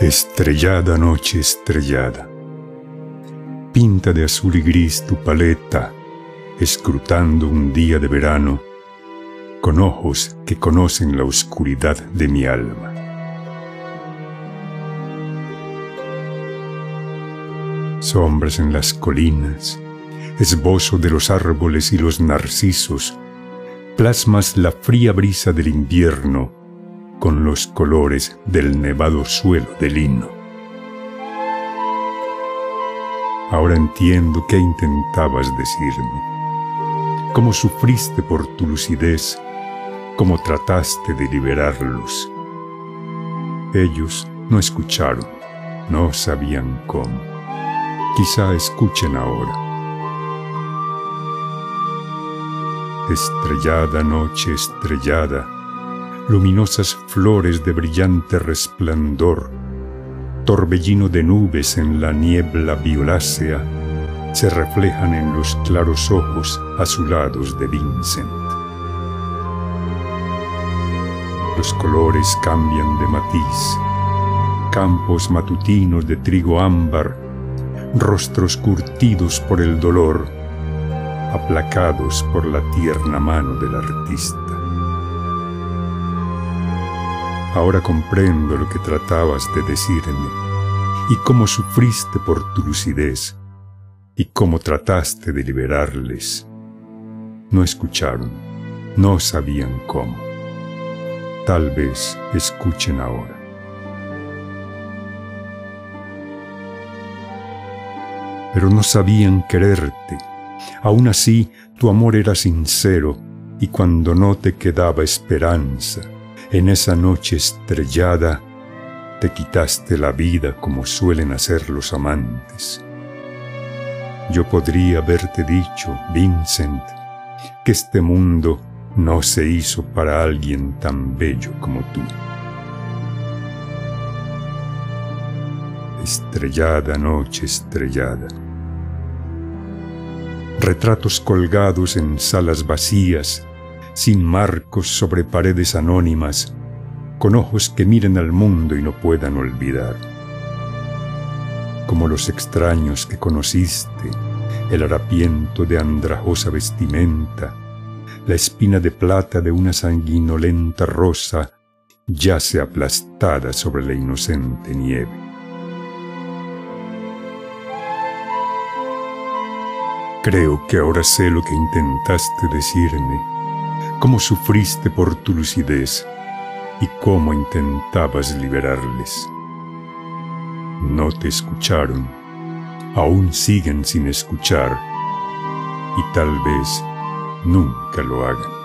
Estrellada noche estrellada, pinta de azul y gris tu paleta, escrutando un día de verano, con ojos que conocen la oscuridad de mi alma. Sombras en las colinas, esbozo de los árboles y los narcisos, plasmas la fría brisa del invierno con los colores del nevado suelo del lino. Ahora entiendo qué intentabas decirme, cómo sufriste por tu lucidez, cómo trataste de liberarlos. Ellos no escucharon, no sabían cómo. Quizá escuchen ahora. Estrellada noche estrellada, luminosas flores de brillante resplandor, torbellino de nubes en la niebla violácea, se reflejan en los claros ojos azulados de Vincent. Los colores cambian de matiz, campos matutinos de trigo ámbar, rostros curtidos por el dolor, aplacados por la tierna mano del artista. Ahora comprendo lo que tratabas de decirme y cómo sufriste por tu lucidez y cómo trataste de liberarles. No escucharon, no sabían cómo. Tal vez escuchen ahora. Pero no sabían quererte. Aún así, tu amor era sincero y cuando no te quedaba esperanza, en esa noche estrellada te quitaste la vida como suelen hacer los amantes. Yo podría haberte dicho, Vincent, que este mundo no se hizo para alguien tan bello como tú. Estrellada noche estrellada. Retratos colgados en salas vacías sin marcos sobre paredes anónimas, con ojos que miren al mundo y no puedan olvidar. Como los extraños que conociste, el harapiento de andrajosa vestimenta, la espina de plata de una sanguinolenta rosa yace aplastada sobre la inocente nieve. Creo que ahora sé lo que intentaste decirme cómo sufriste por tu lucidez y cómo intentabas liberarles. No te escucharon, aún siguen sin escuchar y tal vez nunca lo hagan.